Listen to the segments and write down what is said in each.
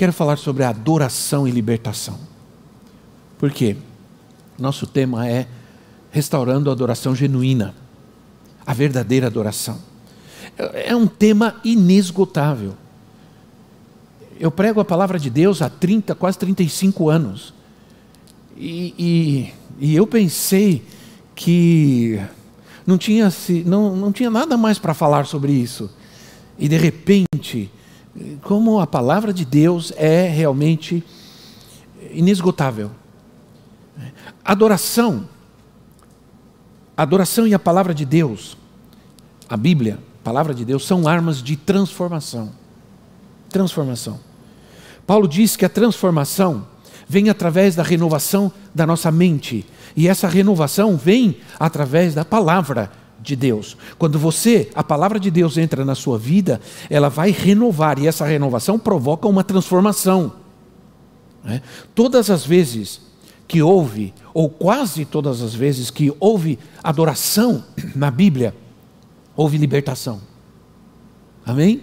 Quero falar sobre adoração e libertação. Por quê? Nosso tema é restaurando a adoração genuína, a verdadeira adoração. É um tema inesgotável. Eu prego a palavra de Deus há 30, quase 35 anos. E, e, e eu pensei que não tinha, não, não tinha nada mais para falar sobre isso. E de repente, como a palavra de Deus é realmente inesgotável. Adoração, adoração e a palavra de Deus, a Bíblia, a palavra de Deus, são armas de transformação. Transformação. Paulo diz que a transformação vem através da renovação da nossa mente, e essa renovação vem através da palavra de Deus. Quando você, a palavra de Deus entra na sua vida, ela vai renovar e essa renovação provoca uma transformação. Né? Todas as vezes que houve, ou quase todas as vezes que houve adoração na Bíblia, houve libertação. Amém?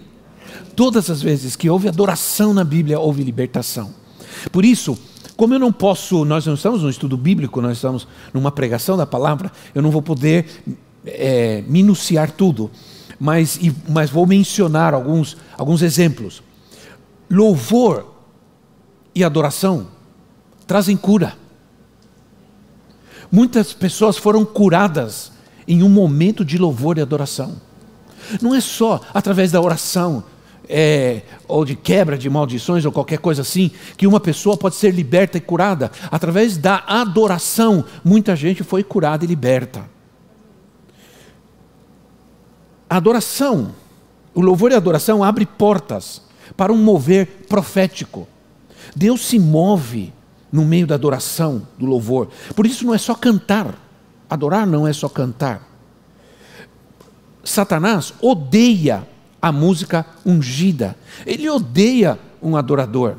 Todas as vezes que houve adoração na Bíblia, houve libertação. Por isso, como eu não posso, nós não estamos no estudo bíblico, nós estamos numa pregação da palavra, eu não vou poder é, minuciar tudo, mas, e, mas vou mencionar alguns, alguns exemplos. Louvor e adoração trazem cura. Muitas pessoas foram curadas em um momento de louvor e adoração. Não é só através da oração, é, ou de quebra de maldições ou qualquer coisa assim, que uma pessoa pode ser liberta e curada. Através da adoração, muita gente foi curada e liberta. A adoração, o louvor e a adoração abre portas para um mover profético. Deus se move no meio da adoração, do louvor. Por isso não é só cantar. Adorar não é só cantar. Satanás odeia a música ungida. Ele odeia um adorador.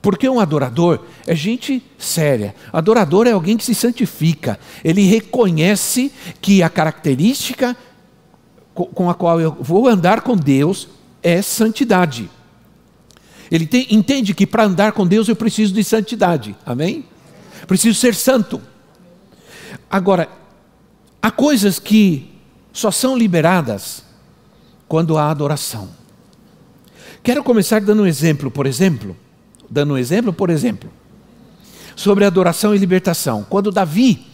Porque um adorador é gente séria. Adorador é alguém que se santifica. Ele reconhece que a característica com a qual eu vou andar com Deus é santidade. Ele tem, entende que para andar com Deus eu preciso de santidade. Amém? Preciso ser santo. Agora, há coisas que só são liberadas quando há adoração. Quero começar dando um exemplo, por exemplo, dando um exemplo, por exemplo, sobre adoração e libertação. Quando Davi,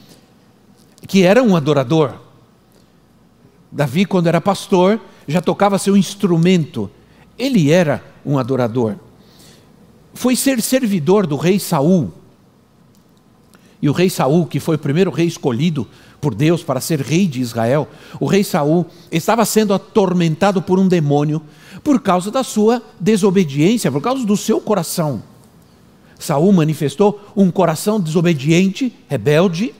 que era um adorador, Davi, quando era pastor, já tocava seu instrumento. Ele era um adorador. Foi ser servidor do rei Saul. E o rei Saul, que foi o primeiro rei escolhido por Deus para ser rei de Israel, o rei Saul estava sendo atormentado por um demônio por causa da sua desobediência, por causa do seu coração. Saul manifestou um coração desobediente, rebelde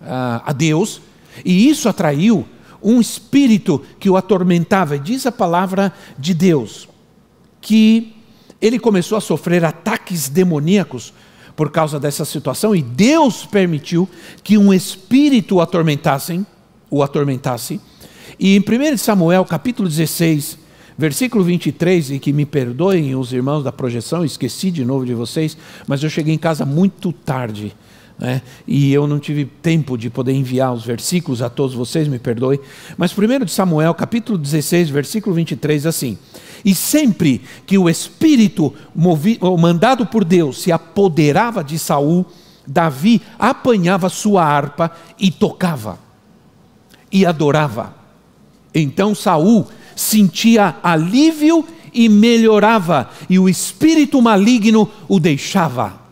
uh, a Deus, e isso atraiu um espírito que o atormentava. E diz a palavra de Deus que ele começou a sofrer ataques demoníacos por causa dessa situação e Deus permitiu que um espírito o atormentassem, o atormentasse. E em 1 Samuel, capítulo 16, versículo 23, e que me perdoem os irmãos da projeção, esqueci de novo de vocês, mas eu cheguei em casa muito tarde né? e eu não tive tempo de poder enviar os versículos a todos vocês, me perdoe. Mas 1 de Samuel, capítulo 16, versículo 23, assim: E sempre que o Espírito movi, mandado por Deus se apoderava de Saul, Davi apanhava sua harpa e tocava, e adorava. Então Saul sentia alívio e melhorava, e o espírito maligno o deixava.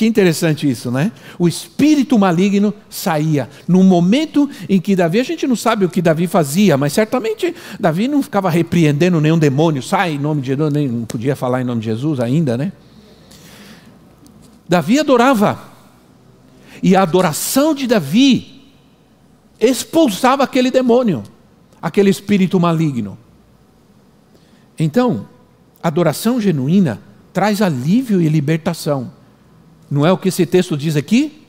Que interessante isso, né? O espírito maligno saía. No momento em que Davi, a gente não sabe o que Davi fazia, mas certamente Davi não ficava repreendendo nenhum demônio, sai em nome de Jesus, nem não podia falar em nome de Jesus ainda, né? Davi adorava. E a adoração de Davi expulsava aquele demônio, aquele espírito maligno. Então, adoração genuína traz alívio e libertação. Não é o que esse texto diz aqui?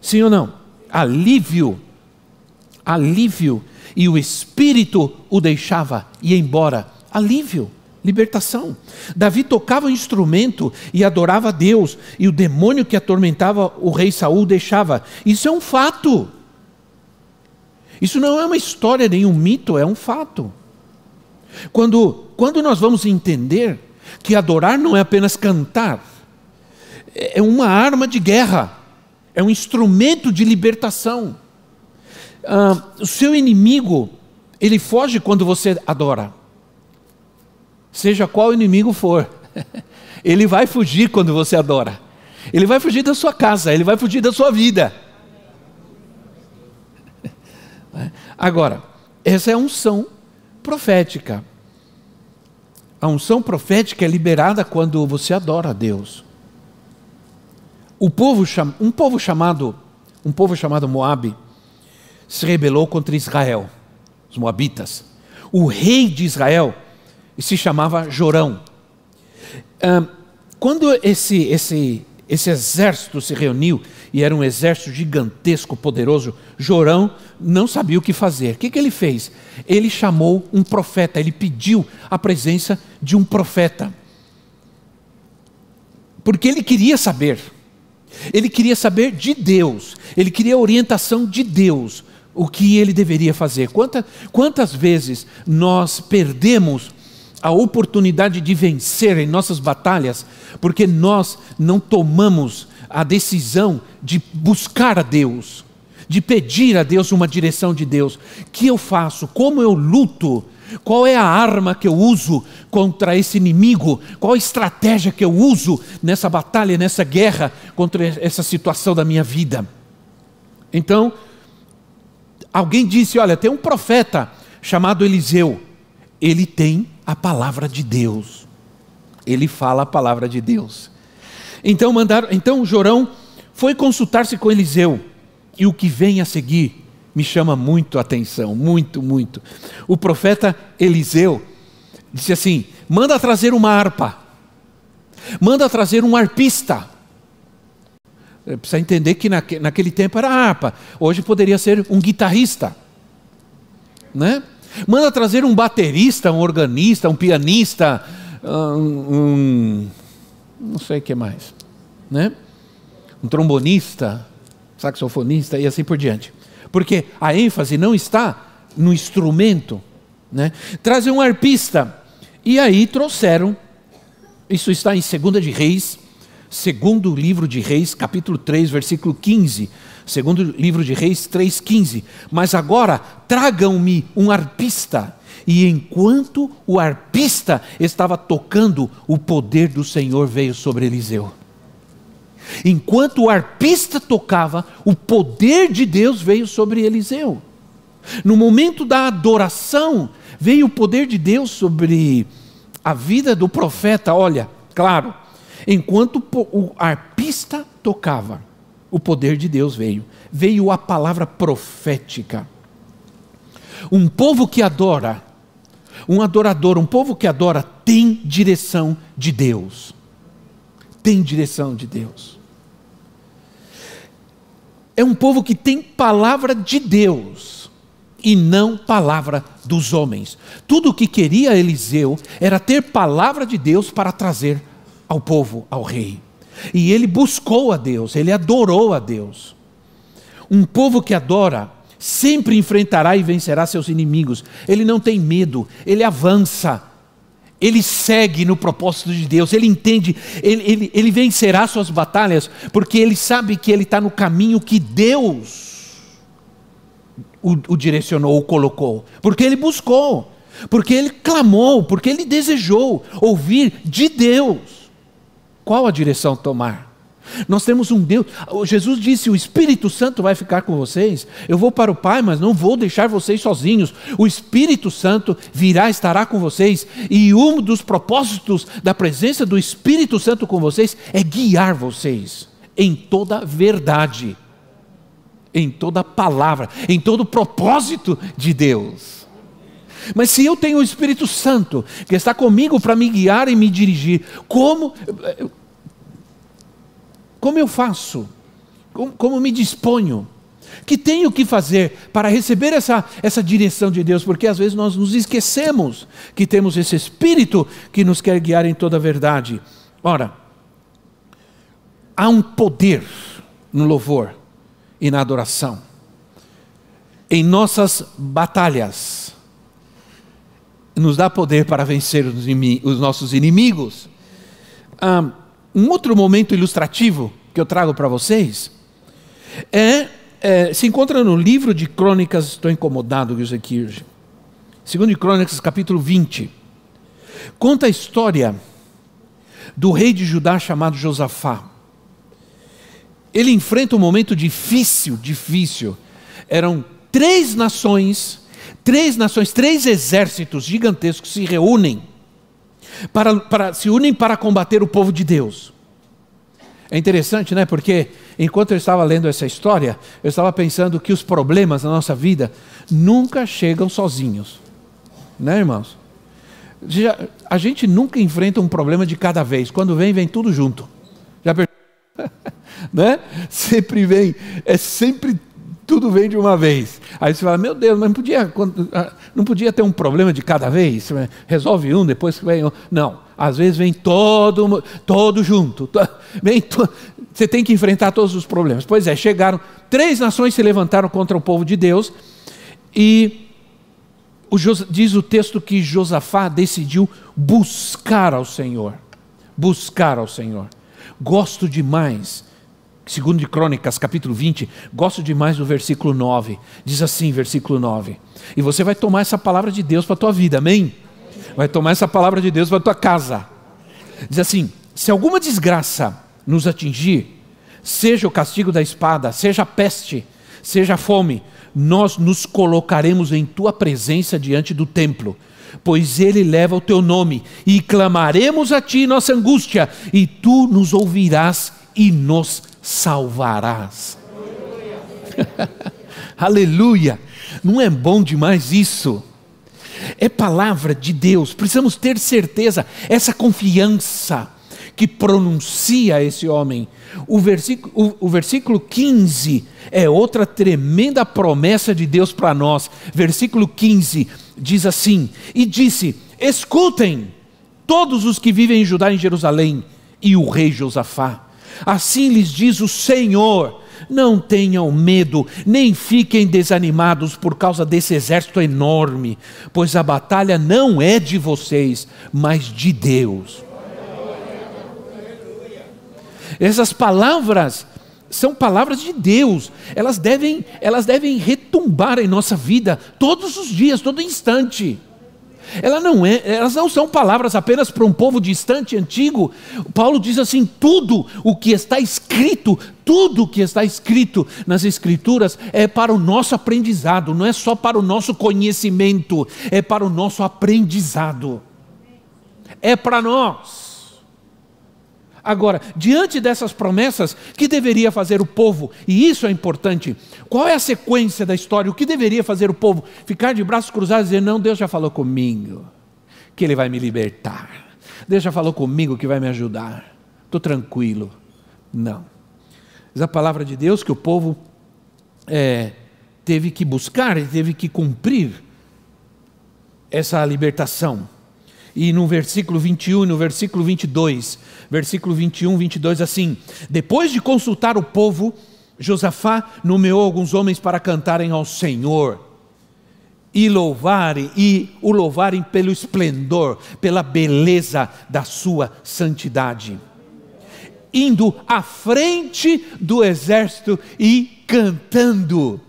Sim ou não? Alívio. Alívio. E o Espírito o deixava ir embora. Alívio. Libertação. Davi tocava o instrumento e adorava a Deus, e o demônio que atormentava o rei Saul deixava. Isso é um fato. Isso não é uma história nem um mito, é um fato. Quando, quando nós vamos entender que adorar não é apenas cantar, é uma arma de guerra, é um instrumento de libertação. Ah, o seu inimigo, ele foge quando você adora, seja qual inimigo for, ele vai fugir quando você adora, ele vai fugir da sua casa, ele vai fugir da sua vida. Agora, essa é a unção profética. A unção profética é liberada quando você adora a Deus o povo, um povo chamado um povo chamado Moabe se rebelou contra Israel, os moabitas. O rei de Israel se chamava Jorão. Quando esse, esse, esse exército se reuniu, e era um exército gigantesco, poderoso, Jorão não sabia o que fazer. O que, que ele fez? Ele chamou um profeta, ele pediu a presença de um profeta. Porque ele queria saber ele queria saber de Deus, ele queria orientação de Deus, o que ele deveria fazer. Quantas, quantas vezes nós perdemos a oportunidade de vencer em nossas batalhas porque nós não tomamos a decisão de buscar a Deus, de pedir a Deus uma direção de Deus. O que eu faço? Como eu luto? Qual é a arma que eu uso contra esse inimigo? Qual a estratégia que eu uso nessa batalha, nessa guerra contra essa situação da minha vida? Então, alguém disse: Olha, tem um profeta chamado Eliseu. Ele tem a palavra de Deus. Ele fala a palavra de Deus. Então mandaram, então Jorão foi consultar-se com Eliseu. E o que vem a seguir me chama muito a atenção, muito, muito. O profeta Eliseu disse assim: manda trazer uma harpa, manda trazer um arpista. Precisa entender que naquele tempo era harpa, hoje poderia ser um guitarrista, né? Manda trazer um baterista, um organista, um pianista, um, um não sei o que mais, né? Um trombonista, saxofonista e assim por diante porque a ênfase não está no instrumento. Né? Trazem um arpista. E aí trouxeram, isso está em 2 de Reis, segundo livro de Reis, capítulo 3, versículo 15. Segundo livro de Reis 3,15. Mas agora tragam-me um arpista. E enquanto o arpista estava tocando, o poder do Senhor veio sobre Eliseu. Enquanto o arpista tocava, o poder de Deus veio sobre Eliseu. No momento da adoração, veio o poder de Deus sobre a vida do profeta. Olha, claro, enquanto o arpista tocava, o poder de Deus veio. Veio a palavra profética. Um povo que adora, um adorador, um povo que adora, tem direção de Deus. Tem direção de Deus é um povo que tem palavra de Deus e não palavra dos homens. Tudo o que queria Eliseu era ter palavra de Deus para trazer ao povo, ao rei. E ele buscou a Deus, ele adorou a Deus. Um povo que adora sempre enfrentará e vencerá seus inimigos. Ele não tem medo, ele avança ele segue no propósito de Deus, ele entende, ele, ele, ele vencerá suas batalhas, porque ele sabe que ele está no caminho que Deus o, o direcionou, o colocou, porque ele buscou, porque ele clamou, porque ele desejou ouvir de Deus qual a direção tomar. Nós temos um Deus. Jesus disse: O Espírito Santo vai ficar com vocês. Eu vou para o Pai, mas não vou deixar vocês sozinhos. O Espírito Santo virá, estará com vocês. E um dos propósitos da presença do Espírito Santo com vocês é guiar vocês em toda verdade, em toda palavra, em todo propósito de Deus. Mas se eu tenho o Espírito Santo que está comigo para me guiar e me dirigir, como como eu faço? Como, como me disponho? Que tenho que fazer para receber essa, essa direção de Deus? Porque às vezes nós nos esquecemos que temos esse Espírito que nos quer guiar em toda a verdade. Ora, há um poder no louvor e na adoração. Em nossas batalhas, nos dá poder para vencer os nossos inimigos. Um outro momento ilustrativo que eu trago para vocês é, é, se encontra no livro de Crônicas, estou incomodado, José Kirch. Segundo de Crônicas, capítulo 20. Conta a história do rei de Judá chamado Josafá. Ele enfrenta um momento difícil, difícil. Eram três nações Três nações, três exércitos gigantescos se reúnem para, para, se unem para combater o povo de Deus. É interessante, né? Porque enquanto eu estava lendo essa história, eu estava pensando que os problemas na nossa vida nunca chegam sozinhos, né, irmãos? Já, a gente nunca enfrenta um problema de cada vez. Quando vem, vem tudo junto. Já né? Sempre vem, é sempre tudo vem de uma vez. Aí você fala, meu Deus, mas não podia, ah, não podia ter um problema de cada vez? Resolve um, depois que vem outro. Não, às vezes vem todo, todo junto. Vem to... Você tem que enfrentar todos os problemas. Pois é, chegaram, três nações se levantaram contra o povo de Deus, e o, diz o texto que Josafá decidiu buscar ao Senhor. Buscar ao Senhor. Gosto demais Segundo de Crônicas, capítulo 20, gosto demais do versículo 9. Diz assim, versículo 9. E você vai tomar essa palavra de Deus para a tua vida, amém? Vai tomar essa palavra de Deus para a tua casa. Diz assim: se alguma desgraça nos atingir, seja o castigo da espada, seja a peste, seja a fome, nós nos colocaremos em tua presença diante do templo, pois ele leva o teu nome, e clamaremos a ti nossa angústia, e tu nos ouvirás e nos salvarás. Aleluia! Não é bom demais isso? É palavra de Deus, precisamos ter certeza, essa confiança que pronuncia esse homem. O versículo, o, o versículo 15 é outra tremenda promessa de Deus para nós. Versículo 15 diz assim: E disse: Escutem, todos os que vivem em Judá e em Jerusalém, e o rei Josafá Assim lhes diz o Senhor: não tenham medo, nem fiquem desanimados por causa desse exército enorme, pois a batalha não é de vocês, mas de Deus. Essas palavras são palavras de Deus. Elas devem, elas devem retumbar em nossa vida todos os dias, todo instante. Ela não é, elas não são palavras apenas para um povo distante, antigo. Paulo diz assim: tudo o que está escrito, tudo o que está escrito nas Escrituras é para o nosso aprendizado, não é só para o nosso conhecimento, é para o nosso aprendizado. É para nós. Agora, diante dessas promessas, que deveria fazer o povo? E isso é importante. Qual é a sequência da história? O que deveria fazer o povo? Ficar de braços cruzados e dizer: Não, Deus já falou comigo, que Ele vai me libertar. Deus já falou comigo que vai me ajudar. Estou tranquilo. Não. Diz a palavra de Deus que o povo é, teve que buscar, teve que cumprir essa libertação. E no versículo 21 e no versículo 22, versículo 21, 22, assim: Depois de consultar o povo, Josafá nomeou alguns homens para cantarem ao Senhor e louvarem e o louvarem pelo esplendor, pela beleza da sua santidade. Indo à frente do exército e cantando.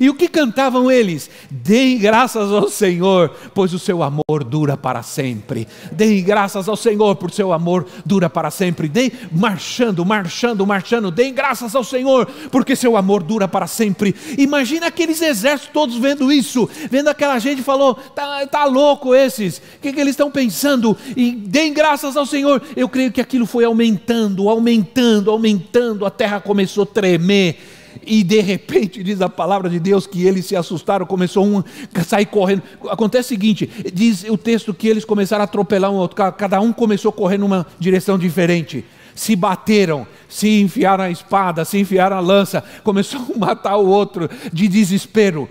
E o que cantavam eles? Deem graças ao Senhor, pois o seu amor dura para sempre. Deem graças ao Senhor, por seu amor dura para sempre. Deem marchando, marchando, marchando. Deem graças ao Senhor, porque seu amor dura para sempre. Imagina aqueles exércitos todos vendo isso, vendo aquela gente falou: tá, tá louco esses. O que, que eles estão pensando? E deem graças ao Senhor. Eu creio que aquilo foi aumentando, aumentando, aumentando. A terra começou a tremer e de repente diz a palavra de Deus que eles se assustaram, começou um a sair correndo. Acontece o seguinte: diz o texto que eles começaram a atropelar um outro, cada um começou a correr numa direção diferente. Se bateram, se enfiaram a espada, se enfiaram a lança, começou a matar o outro de desespero.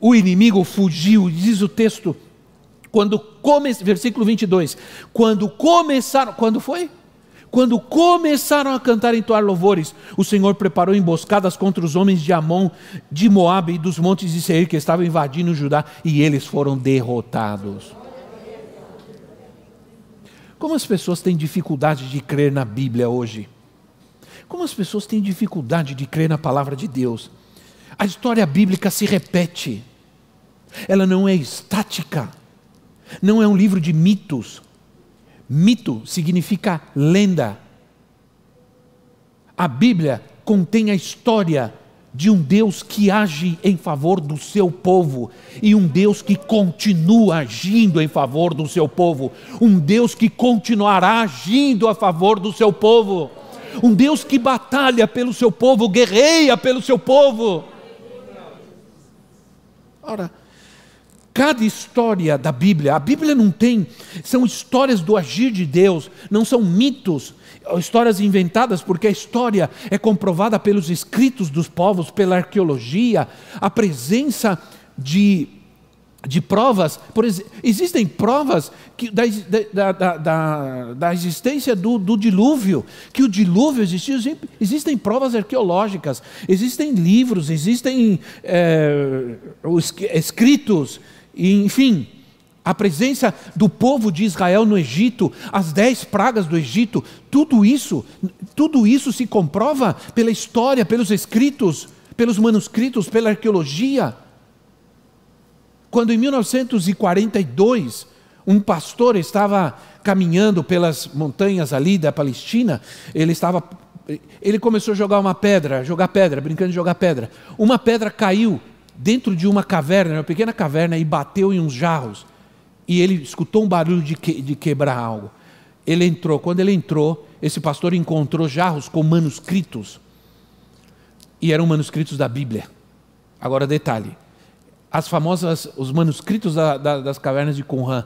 O inimigo fugiu, diz o texto, quando come, versículo 22, quando começaram, quando foi? Quando começaram a cantar e entoar louvores, o Senhor preparou emboscadas contra os homens de Amon, de Moabe e dos montes de Seir que estavam invadindo Judá, e eles foram derrotados. Como as pessoas têm dificuldade de crer na Bíblia hoje? Como as pessoas têm dificuldade de crer na palavra de Deus? A história bíblica se repete. Ela não é estática. Não é um livro de mitos Mito significa lenda. A Bíblia contém a história de um Deus que age em favor do seu povo e um Deus que continua agindo em favor do seu povo, um Deus que continuará agindo a favor do seu povo, um Deus que batalha pelo seu povo, guerreia pelo seu povo. Ora, cada história da Bíblia, a Bíblia não tem, são histórias do agir de Deus, não são mitos, histórias inventadas, porque a história é comprovada pelos escritos dos povos, pela arqueologia, a presença de, de provas, por, existem provas que, da, da, da, da, existência do, do, dilúvio, que o dilúvio existiu, existem provas arqueológicas, existem livros, existem é, escritos, e, enfim, a presença do povo de Israel no Egito, as dez pragas do Egito, tudo isso, tudo isso se comprova pela história, pelos escritos, pelos manuscritos, pela arqueologia. Quando em 1942 um pastor estava caminhando pelas montanhas ali da Palestina, ele estava ele começou a jogar uma pedra, jogar pedra, brincando de jogar pedra. Uma pedra caiu dentro de uma caverna, uma pequena caverna, e bateu em uns jarros. E ele escutou um barulho de, que, de quebrar algo. Ele entrou. Quando ele entrou, esse pastor encontrou jarros com manuscritos. E eram manuscritos da Bíblia. Agora, detalhe: as famosas, os manuscritos da, da, das cavernas de Qumran.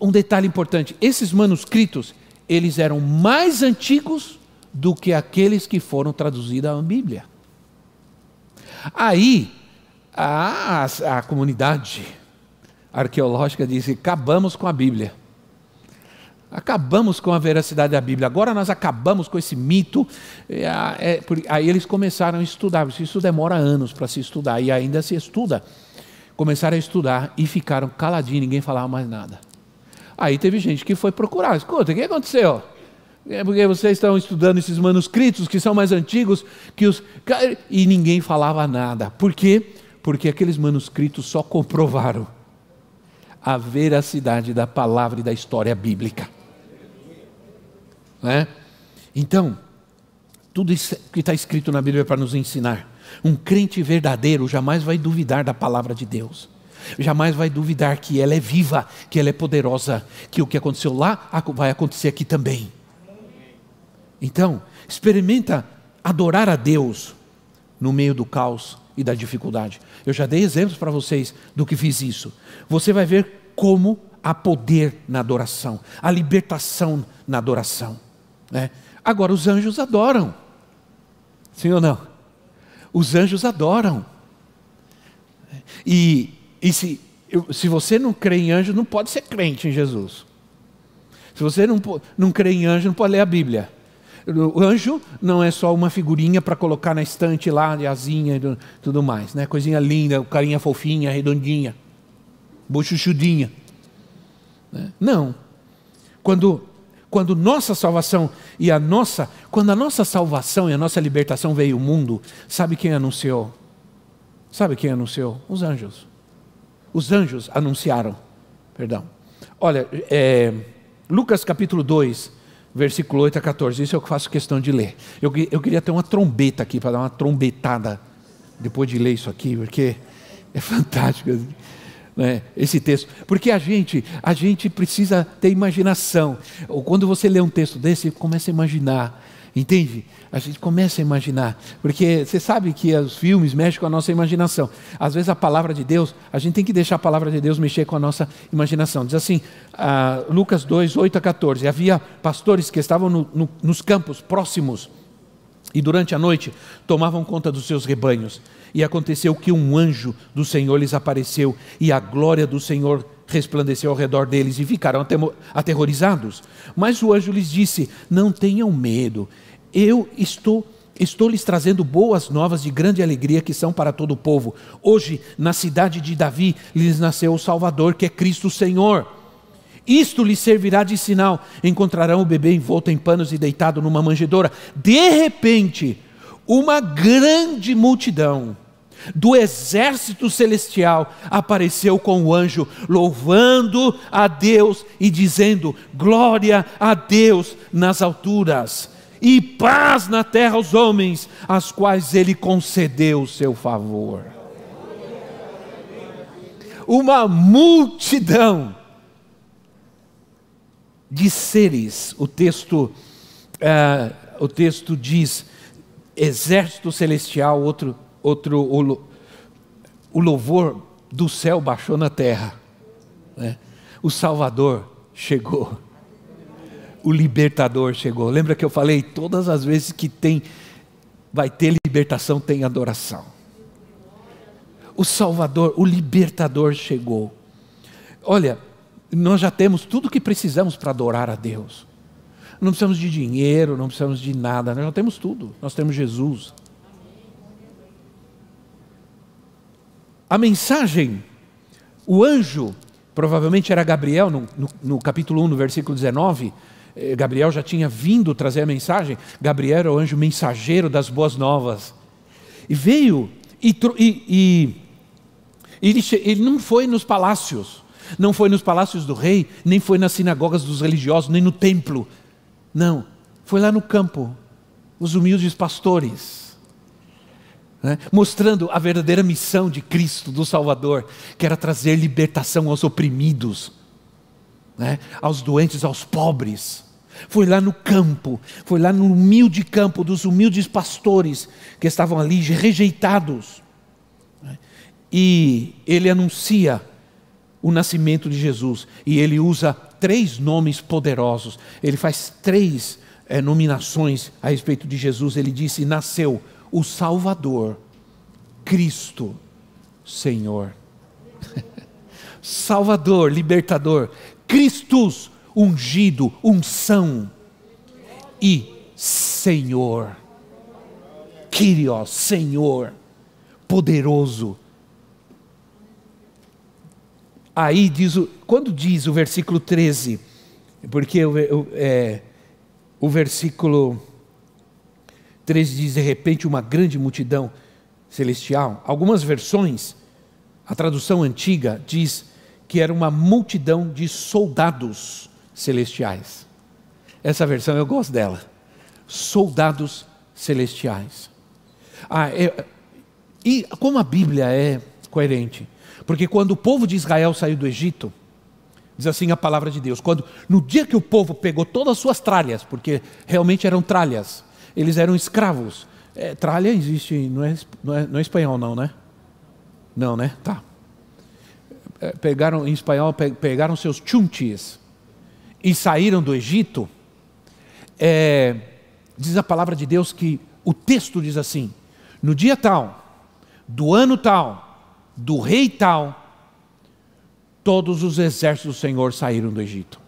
Um detalhe importante: esses manuscritos, eles eram mais antigos do que aqueles que foram traduzidos à Bíblia. Aí, a, a, comunidade arqueológica disse: acabamos com a Bíblia. Acabamos com a veracidade da Bíblia. Agora nós acabamos com esse mito. É, é, aí eles começaram a estudar. Isso demora anos para se estudar. E ainda se estuda. Começaram a estudar e ficaram caladinhos, ninguém falava mais nada. Aí teve gente que foi procurar. Escuta, o que aconteceu? É porque vocês estão estudando esses manuscritos que são mais antigos que os. E ninguém falava nada. Por quê? Aqueles manuscritos só comprovaram a veracidade da palavra e da história bíblica. Né? Então, tudo isso que está escrito na Bíblia é para nos ensinar. Um crente verdadeiro jamais vai duvidar da palavra de Deus. Jamais vai duvidar que ela é viva, que ela é poderosa, que o que aconteceu lá vai acontecer aqui também. Então, experimenta adorar a Deus no meio do caos e da dificuldade. Eu já dei exemplos para vocês do que fiz isso. Você vai ver como há poder na adoração, a libertação na adoração. Né? Agora, os anjos adoram. Sim ou não? Os anjos adoram. E, e se, se você não crê em anjo, não pode ser crente em Jesus. Se você não, não crê em anjo, não pode ler a Bíblia. O anjo não é só uma figurinha para colocar na estante lá, de asinha e tudo mais, né? Coisinha linda, carinha fofinha, redondinha, bochuchudinha. Né? Não. Quando, quando nossa salvação e a nossa, quando a nossa salvação e a nossa libertação veio ao mundo, sabe quem anunciou? Sabe quem anunciou? Os anjos. Os anjos anunciaram. Perdão. Olha, é, Lucas capítulo 2, versículo 8 a 14. Isso eu faço questão de ler. Eu, eu queria ter uma trombeta aqui para dar uma trombetada depois de ler isso aqui, porque é fantástico né, esse texto. Porque a gente, a gente precisa ter imaginação. Quando você lê um texto desse, começa a imaginar. Entende? A gente começa a imaginar, porque você sabe que os filmes mexem com a nossa imaginação. Às vezes a palavra de Deus, a gente tem que deixar a palavra de Deus mexer com a nossa imaginação. Diz assim, uh, Lucas 2, 8 a 14: Havia pastores que estavam no, no, nos campos próximos e durante a noite tomavam conta dos seus rebanhos. E aconteceu que um anjo do Senhor lhes apareceu, e a glória do Senhor resplandeceu ao redor deles, e ficaram aterrorizados. Mas o anjo lhes disse: Não tenham medo, eu estou Estou lhes trazendo boas novas de grande alegria que são para todo o povo. Hoje, na cidade de Davi, lhes nasceu o Salvador, que é Cristo Senhor. Isto lhes servirá de sinal: encontrarão o bebê envolto em panos e deitado numa manjedoura. De repente, uma grande multidão do exército celestial apareceu com o anjo, louvando a Deus e dizendo: Glória a Deus nas alturas e paz na terra aos homens, aos quais ele concedeu o seu favor. Uma multidão de seres, o texto, uh, o texto diz, exército celestial, outro, outro o, o louvor do céu baixou na terra. Né? O Salvador chegou. O libertador chegou. Lembra que eu falei? Todas as vezes que tem, vai ter libertação, tem adoração. O Salvador, o libertador chegou. Olha, nós já temos tudo o que precisamos para adorar a Deus. Não precisamos de dinheiro, não precisamos de nada, nós já temos tudo. Nós temos Jesus. A mensagem, o anjo, provavelmente era Gabriel, no, no, no capítulo 1, no versículo 19. Eh, Gabriel já tinha vindo trazer a mensagem. Gabriel era o anjo mensageiro das boas novas. E veio, e, e, e ele, ele não foi nos palácios, não foi nos palácios do rei, nem foi nas sinagogas dos religiosos, nem no templo. Não, foi lá no campo, os humildes pastores, né? mostrando a verdadeira missão de Cristo, do Salvador, que era trazer libertação aos oprimidos, né? aos doentes, aos pobres. Foi lá no campo, foi lá no humilde campo dos humildes pastores que estavam ali rejeitados. Né? E ele anuncia o nascimento de Jesus e ele usa três nomes poderosos. Ele faz três é, nominações a respeito de Jesus. Ele disse: Nasceu o Salvador, Cristo, Senhor. Salvador, libertador, Cristos, ungido, unção e Senhor. Kyrios, Senhor, poderoso, Aí diz, o, quando diz o versículo 13, porque o, é, o versículo 13 diz: de repente, uma grande multidão celestial. Algumas versões, a tradução antiga diz que era uma multidão de soldados celestiais. Essa versão eu gosto dela. Soldados celestiais. Ah, é, e como a Bíblia é coerente, porque quando o povo de Israel saiu do Egito, diz assim a palavra de Deus, quando no dia que o povo pegou todas as suas tralhas, porque realmente eram tralhas, eles eram escravos. É, tralha existe, não é, não, é, não é espanhol não, né? Não, né? Tá. É, pegaram em espanhol, pegaram seus chuntis e saíram do Egito. É, diz a palavra de Deus que o texto diz assim: no dia tal, do ano tal, do rei tal, todos os exércitos do Senhor saíram do Egito.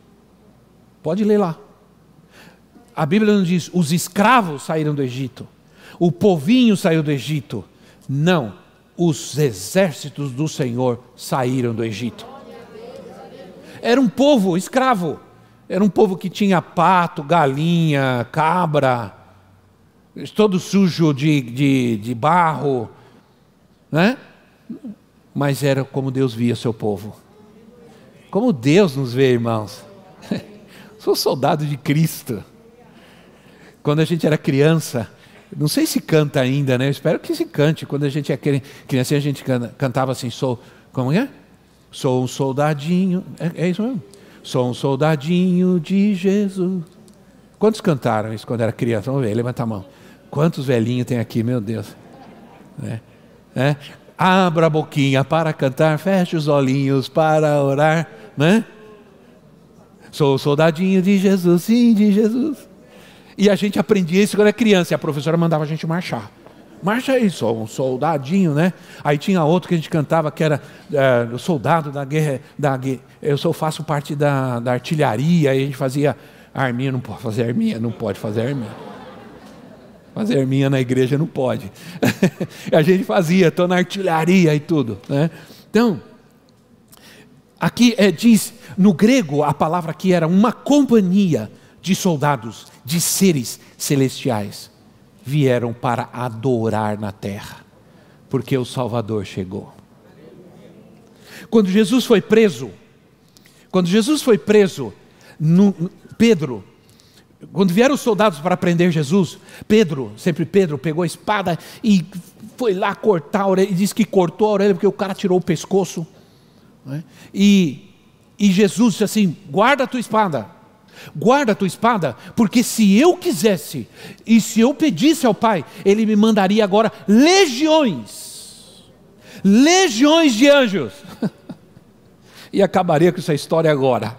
Pode ler lá. A Bíblia não diz os escravos saíram do Egito, o povinho saiu do Egito. Não, os exércitos do Senhor saíram do Egito. Era um povo escravo, era um povo que tinha pato, galinha, cabra, todo sujo de, de, de barro, né? Mas era como Deus via seu povo. Como Deus nos vê, irmãos. Sou soldado de Cristo. Quando a gente era criança, não sei se canta ainda, né? Eu espero que se cante. Quando a gente é criança, a gente cantava assim, sou, como é? Sou um soldadinho, é, é isso mesmo? Sou um soldadinho de Jesus. Quantos cantaram isso quando era criança? Vamos ver, levanta a mão. Quantos velhinhos tem aqui, meu Deus? É. É. Abra a boquinha para cantar, feche os olhinhos para orar, né? Sou soldadinho de Jesus, sim, de Jesus. E a gente aprendia isso quando era criança, e a professora mandava a gente marchar. Marcha aí, sou um soldadinho, né? Aí tinha outro que a gente cantava que era é, soldado da guerra, da Eu sou faço parte da, da artilharia, aí a gente fazia arminha, não pode fazer arminha, não pode fazer arminha. Fazer arminha na igreja não pode. a gente fazia, estou na artilharia e tudo. Né? Então, aqui é, diz, no grego, a palavra aqui era uma companhia de soldados, de seres celestiais, vieram para adorar na terra, porque o Salvador chegou. Quando Jesus foi preso, quando Jesus foi preso, no, Pedro quando vieram os soldados para prender Jesus, Pedro, sempre Pedro, pegou a espada e foi lá cortar a orelha, e disse que cortou a orelha porque o cara tirou o pescoço. Né? E, e Jesus disse assim: guarda a tua espada, guarda a tua espada, porque se eu quisesse, e se eu pedisse ao Pai, Ele me mandaria agora legiões, legiões de anjos, e acabaria com essa história agora.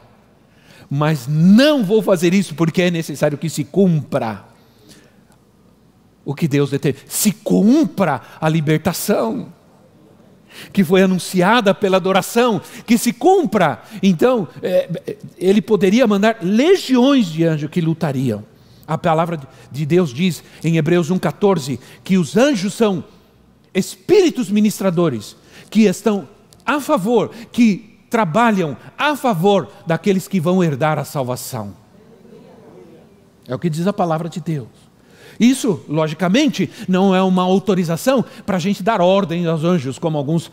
Mas não vou fazer isso porque é necessário que se cumpra o que Deus determinou, se cumpra a libertação que foi anunciada pela adoração, que se cumpra. Então, é, ele poderia mandar legiões de anjos que lutariam. A palavra de Deus diz em Hebreus 1,14 que os anjos são espíritos ministradores que estão a favor, que trabalham a favor daqueles que vão herdar a salvação. É o que diz a palavra de Deus. Isso, logicamente, não é uma autorização para a gente dar ordem aos anjos, como alguns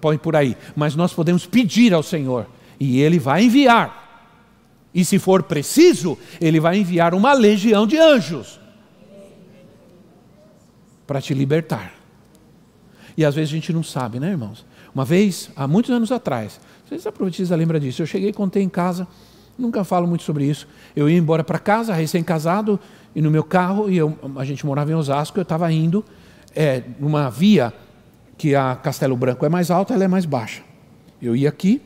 põem por aí, mas nós podemos pedir ao Senhor e Ele vai enviar. E se for preciso, Ele vai enviar uma legião de anjos para te libertar. E às vezes a gente não sabe, né, irmãos? Uma vez, há muitos anos atrás, se a profetisa lembra disso, eu cheguei e contei em casa, nunca falo muito sobre isso. Eu ia embora para casa, recém-casado, e no meu carro, e eu, a gente morava em Osasco, eu estava indo é, numa via que a Castelo Branco é mais alta, ela é mais baixa. Eu ia aqui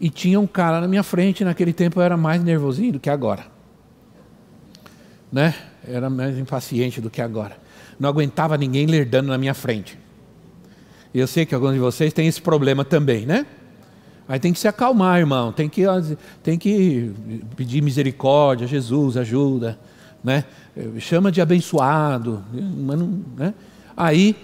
e tinha um cara na minha frente, naquele tempo eu era mais nervosinho do que agora. Né? era mais impaciente do que agora. Não aguentava ninguém lerdando na minha frente. E eu sei que alguns de vocês têm esse problema também, né? Aí tem que se acalmar, irmão. Tem que, tem que pedir misericórdia, Jesus, ajuda. Né? Chama de abençoado. Né? Aí,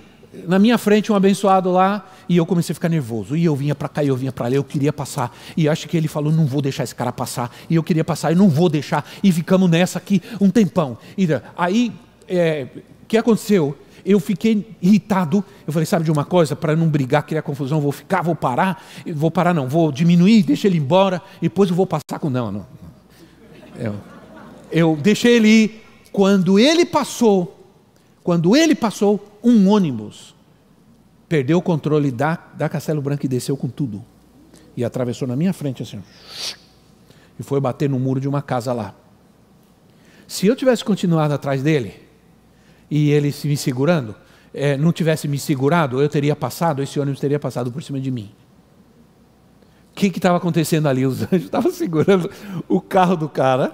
na minha frente, um abençoado lá, e eu comecei a ficar nervoso. E eu vinha para cá, e eu vinha para lá, eu queria passar. E acho que ele falou: não vou deixar esse cara passar. E eu queria passar, e não vou deixar. E ficamos nessa aqui um tempão. E aí, é, que aconteceu? eu fiquei irritado. Eu falei, sabe de uma coisa? Para não brigar, criar confusão, vou ficar, vou parar. Vou parar, não, vou diminuir, deixa ele embora. E depois eu vou passar com. Não, não. Eu, eu deixei ele ir. Quando ele passou, quando ele passou, um ônibus perdeu o controle da, da Castelo Branco e desceu com tudo. E atravessou na minha frente assim. E foi bater no muro de uma casa lá. Se eu tivesse continuado atrás dele, e ele me segurando, é, não tivesse me segurado, eu teria passado, esse ônibus teria passado por cima de mim. O que estava acontecendo ali? Os anjos estavam segurando o carro do cara,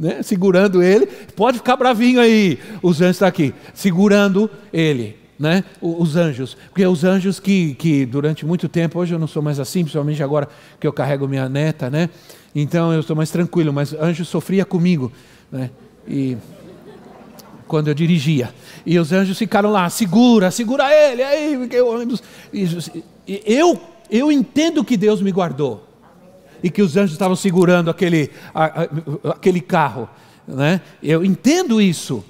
né? segurando ele. Pode ficar bravinho aí, os anjos estão aqui, segurando ele. Né? Os anjos, porque os anjos que, que durante muito tempo, hoje eu não sou mais assim, principalmente agora que eu carrego minha neta, né? Então eu estou mais tranquilo, mas anjo sofria comigo, né? E quando eu dirigia. E os anjos ficaram lá, segura, segura ele, aí, eu, eu entendo que Deus me guardou. E que os anjos estavam segurando aquele, aquele carro. Né? Eu entendo isso.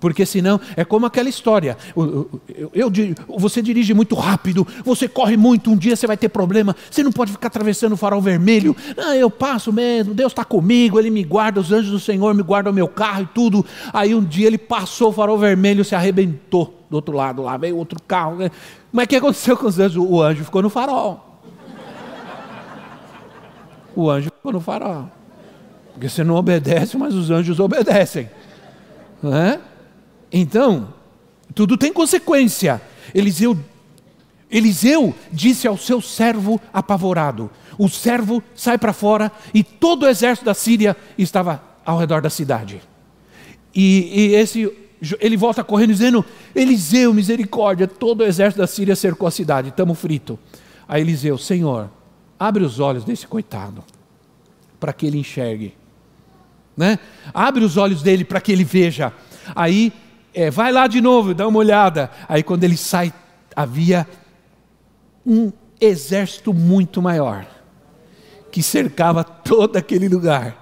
Porque senão é como aquela história. Eu, eu, eu, você dirige muito rápido, você corre muito, um dia você vai ter problema, você não pode ficar atravessando o farol vermelho. Ah, eu passo mesmo, Deus está comigo, Ele me guarda, os anjos do Senhor me guardam o meu carro e tudo. Aí um dia ele passou o farol vermelho, se arrebentou do outro lado lá, veio outro carro. Né? Mas o que aconteceu com os anjos? O anjo ficou no farol. O anjo ficou no farol. Porque você não obedece, mas os anjos obedecem. Não é? Então, tudo tem consequência. Eliseu, Eliseu disse ao seu servo apavorado: O servo sai para fora e todo o exército da Síria estava ao redor da cidade. E, e esse, ele volta correndo dizendo: Eliseu, misericórdia, todo o exército da Síria cercou a cidade, estamos frito. Aí Eliseu, Senhor, abre os olhos desse coitado, para que ele enxergue. Né? Abre os olhos dele para que ele veja. Aí é, vai lá de novo, dá uma olhada. Aí quando ele sai, havia um exército muito maior que cercava todo aquele lugar.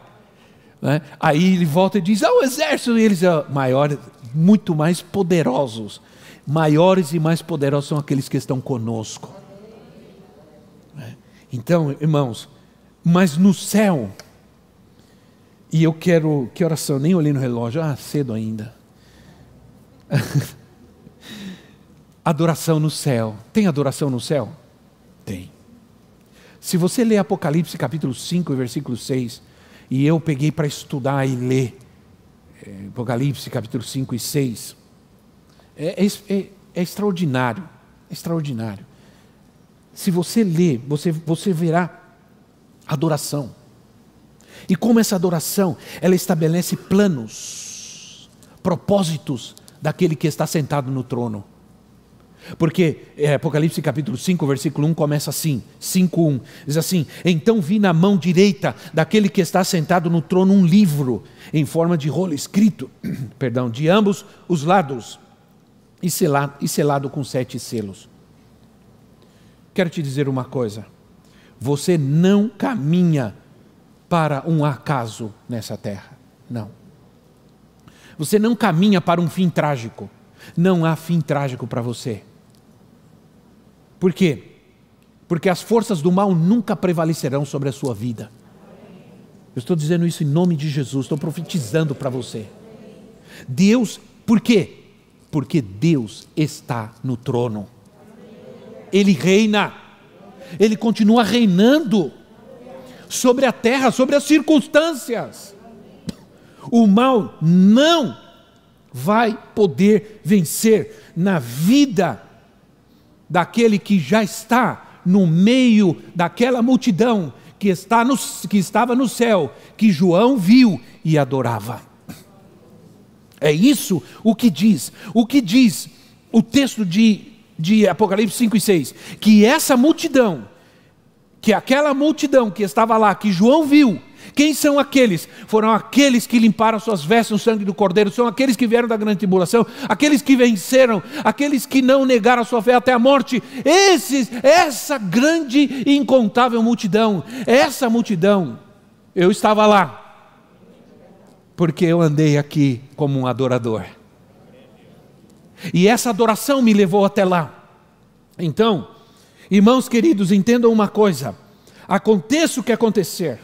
Né? Aí ele volta e diz: Ah, o exército, e eles são maiores, muito mais poderosos. Maiores e mais poderosos são aqueles que estão conosco. Então, irmãos, mas no céu, e eu quero, que oração, nem olhei no relógio, ah, cedo ainda. adoração no céu. Tem adoração no céu? Tem. Se você ler Apocalipse capítulo 5, versículo 6, e eu peguei para estudar e ler é, Apocalipse capítulo 5 e 6, é, é, é, é extraordinário. Extraordinário. Se você ler, você, você verá adoração. E como essa adoração, ela estabelece planos, propósitos daquele que está sentado no trono. Porque é, Apocalipse capítulo 5, versículo 1 começa assim, 5:1. Diz assim: "Então vi na mão direita daquele que está sentado no trono um livro em forma de rolo escrito, perdão, de ambos os lados e selado, e selado com sete selos." Quero te dizer uma coisa. Você não caminha para um acaso nessa terra. Não. Você não caminha para um fim trágico. Não há fim trágico para você. Por quê? Porque as forças do mal nunca prevalecerão sobre a sua vida. Eu estou dizendo isso em nome de Jesus, estou profetizando para você. Deus, por quê? Porque Deus está no trono. Ele reina. Ele continua reinando sobre a terra, sobre as circunstâncias. O mal não vai poder vencer na vida daquele que já está no meio daquela multidão que, está no, que estava no céu, que João viu e adorava. É isso o que diz. O que diz o texto de, de Apocalipse 5 e 6? Que essa multidão, que aquela multidão que estava lá, que João viu, quem são aqueles? Foram aqueles que limparam suas vestes no sangue do Cordeiro, são aqueles que vieram da grande tribulação, aqueles que venceram, aqueles que não negaram a sua fé até a morte. Esses, essa grande e incontável multidão, essa multidão, eu estava lá, porque eu andei aqui como um adorador. E essa adoração me levou até lá. Então, irmãos queridos, entendam uma coisa: aconteça o que acontecer,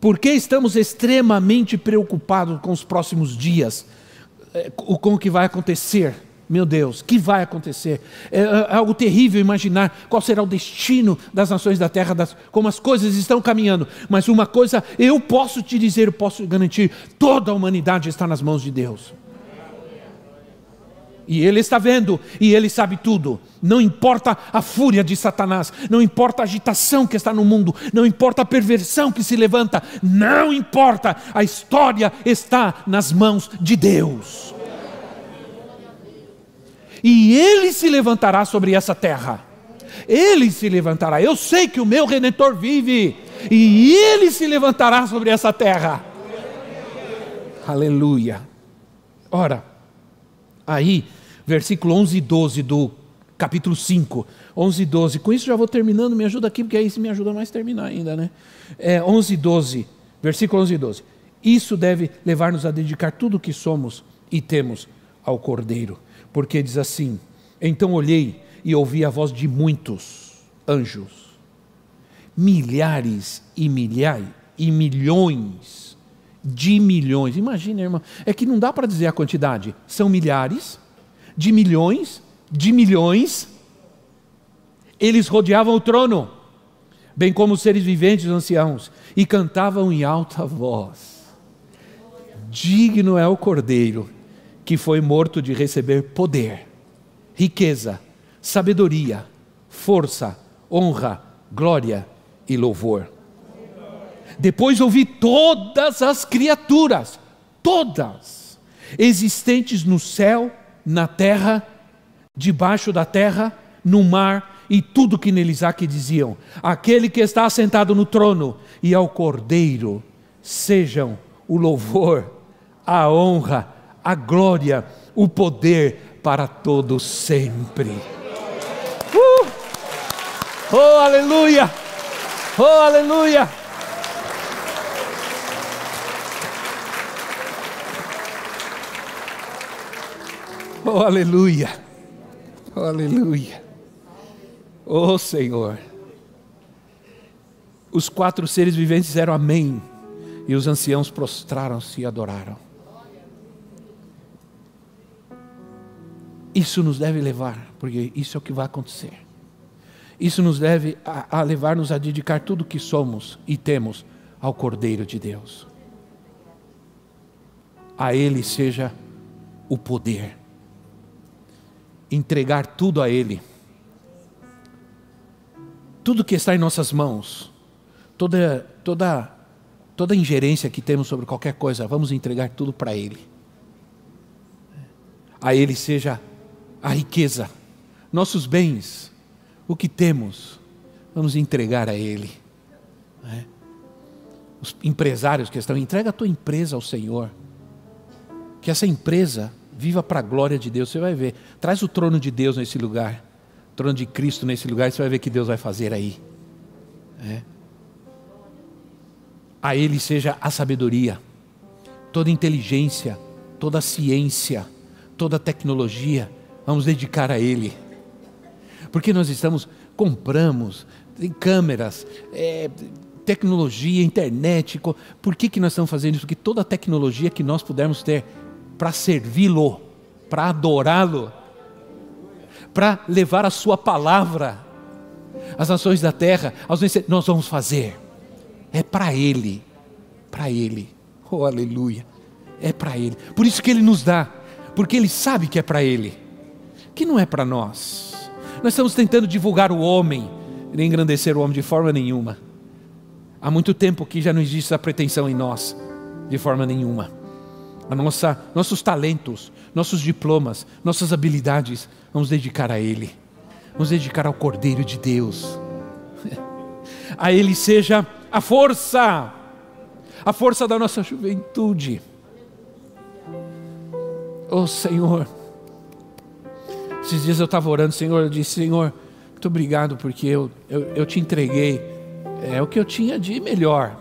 porque estamos extremamente preocupados com os próximos dias, eh, com o que vai acontecer. Meu Deus, que vai acontecer? É, é algo terrível imaginar qual será o destino das nações da terra, das, como as coisas estão caminhando. Mas uma coisa eu posso te dizer, eu posso garantir: toda a humanidade está nas mãos de Deus. E Ele está vendo, e Ele sabe tudo. Não importa a fúria de Satanás, não importa a agitação que está no mundo, não importa a perversão que se levanta, não importa, a história está nas mãos de Deus. E Ele se levantará sobre essa terra. Ele se levantará. Eu sei que o meu redentor vive, e Ele se levantará sobre essa terra. Aleluia. Ora, aí versículo 11 e 12 do capítulo 5. 11 e 12. Com isso já vou terminando, me ajuda aqui, porque aí se me ajuda mais terminar ainda, né? É, 11 e 12, versículo 11 e 12. Isso deve levar-nos a dedicar tudo o que somos e temos ao Cordeiro. Porque diz assim: Então olhei e ouvi a voz de muitos anjos, milhares e milhares e milhões de milhões. Imagina, irmão, é que não dá para dizer a quantidade. São milhares de milhões de milhões. Eles rodeavam o trono, bem como os seres viventes os anciãos, e cantavam em alta voz: Digno é o Cordeiro que foi morto de receber poder, riqueza, sabedoria, força, honra, glória e louvor. Depois ouvi todas as criaturas, todas, existentes no céu, na terra, debaixo da terra, no mar e tudo que neles há que diziam: Aquele que está assentado no trono e ao Cordeiro, sejam o louvor, a honra, a glória, o poder para todos sempre. Uh! Oh, aleluia! Oh, aleluia! Oh, aleluia! Oh, aleluia! Oh, Senhor! Os quatro seres viventes disseram amém, e os anciãos prostraram-se e adoraram. Isso nos deve levar, porque isso é o que vai acontecer. Isso nos deve a, a levar-nos a dedicar tudo o que somos e temos ao Cordeiro de Deus. A Ele seja o poder. Entregar tudo a Ele. Tudo que está em nossas mãos, toda, toda, toda ingerência que temos sobre qualquer coisa, vamos entregar tudo para Ele. A Ele seja a riqueza, nossos bens, o que temos, vamos entregar a Ele. É? Os empresários que estão, entrega a tua empresa ao Senhor. Que essa empresa viva para a glória de Deus. Você vai ver. Traz o trono de Deus nesse lugar. O trono de Cristo nesse lugar. Você vai ver que Deus vai fazer aí. É. A Ele seja a sabedoria, toda inteligência, toda ciência, toda tecnologia Vamos dedicar a Ele. Porque nós estamos, compramos, tem câmeras, é, tecnologia, internet. Por que, que nós estamos fazendo isso? Porque toda a tecnologia que nós pudermos ter para servi-lo, para adorá-lo, para levar a Sua palavra às nações da terra, aos nós vamos fazer. É para Ele, para Ele. Oh, aleluia. É para Ele. Por isso que Ele nos dá, porque Ele sabe que é para Ele que não é para nós. Nós estamos tentando divulgar o homem, nem engrandecer o homem de forma nenhuma. Há muito tempo que já não existe essa pretensão em nós, de forma nenhuma. A nossa, nossos talentos, nossos diplomas, nossas habilidades, vamos dedicar a Ele. Vamos dedicar ao Cordeiro de Deus. A Ele seja a força, a força da nossa juventude. Oh Senhor, esses dias eu estava orando, Senhor, eu disse, Senhor, muito obrigado porque eu, eu, eu te entreguei é o que eu tinha de melhor,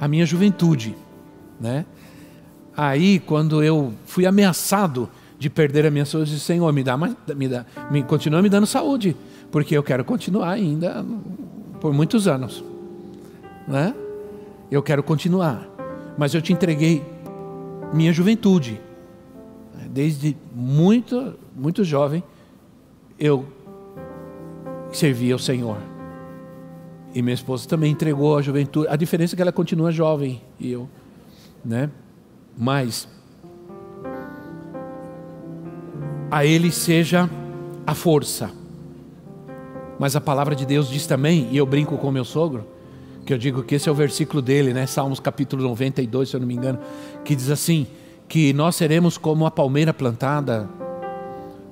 a minha juventude, né? Aí, quando eu fui ameaçado de perder a minha saúde, disse, Senhor, me dá, me dá, me, continua me dando saúde, porque eu quero continuar ainda por muitos anos, né? Eu quero continuar, mas eu te entreguei minha juventude, desde muito, muito jovem, eu servia ao Senhor. E minha esposa também entregou a juventude. A diferença é que ela continua jovem e eu, né? Mas a ele seja a força. Mas a palavra de Deus diz também, e eu brinco com meu sogro, que eu digo que esse é o versículo dele, né? Salmos capítulo 92, se eu não me engano, que diz assim: que nós seremos como a palmeira plantada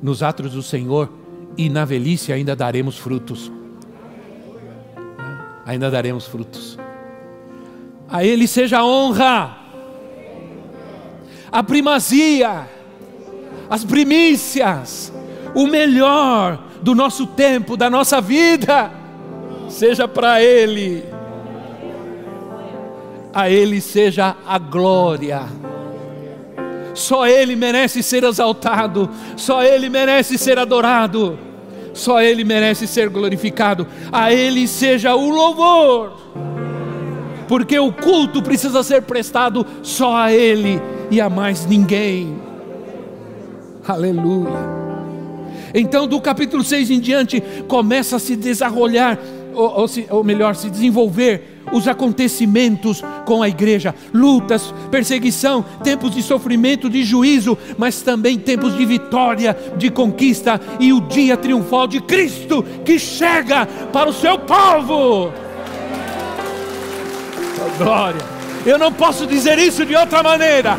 nos atos do Senhor e na velhice ainda daremos frutos. Ainda daremos frutos. A Ele seja a honra, a primazia, as primícias, o melhor do nosso tempo, da nossa vida, seja para Ele. A Ele seja a glória Só Ele merece ser exaltado, só Ele merece ser adorado, só Ele merece ser glorificado. A Ele seja o louvor, porque o culto precisa ser prestado só a Ele e a mais ninguém. Aleluia. Então, do capítulo 6 em diante, começa a se desarrolhar, ou, ou, se, ou melhor, se desenvolver os acontecimentos com a igreja, lutas, perseguição, tempos de sofrimento, de juízo, mas também tempos de vitória, de conquista e o dia triunfal de Cristo que chega para o seu povo. Glória! Eu não posso dizer isso de outra maneira.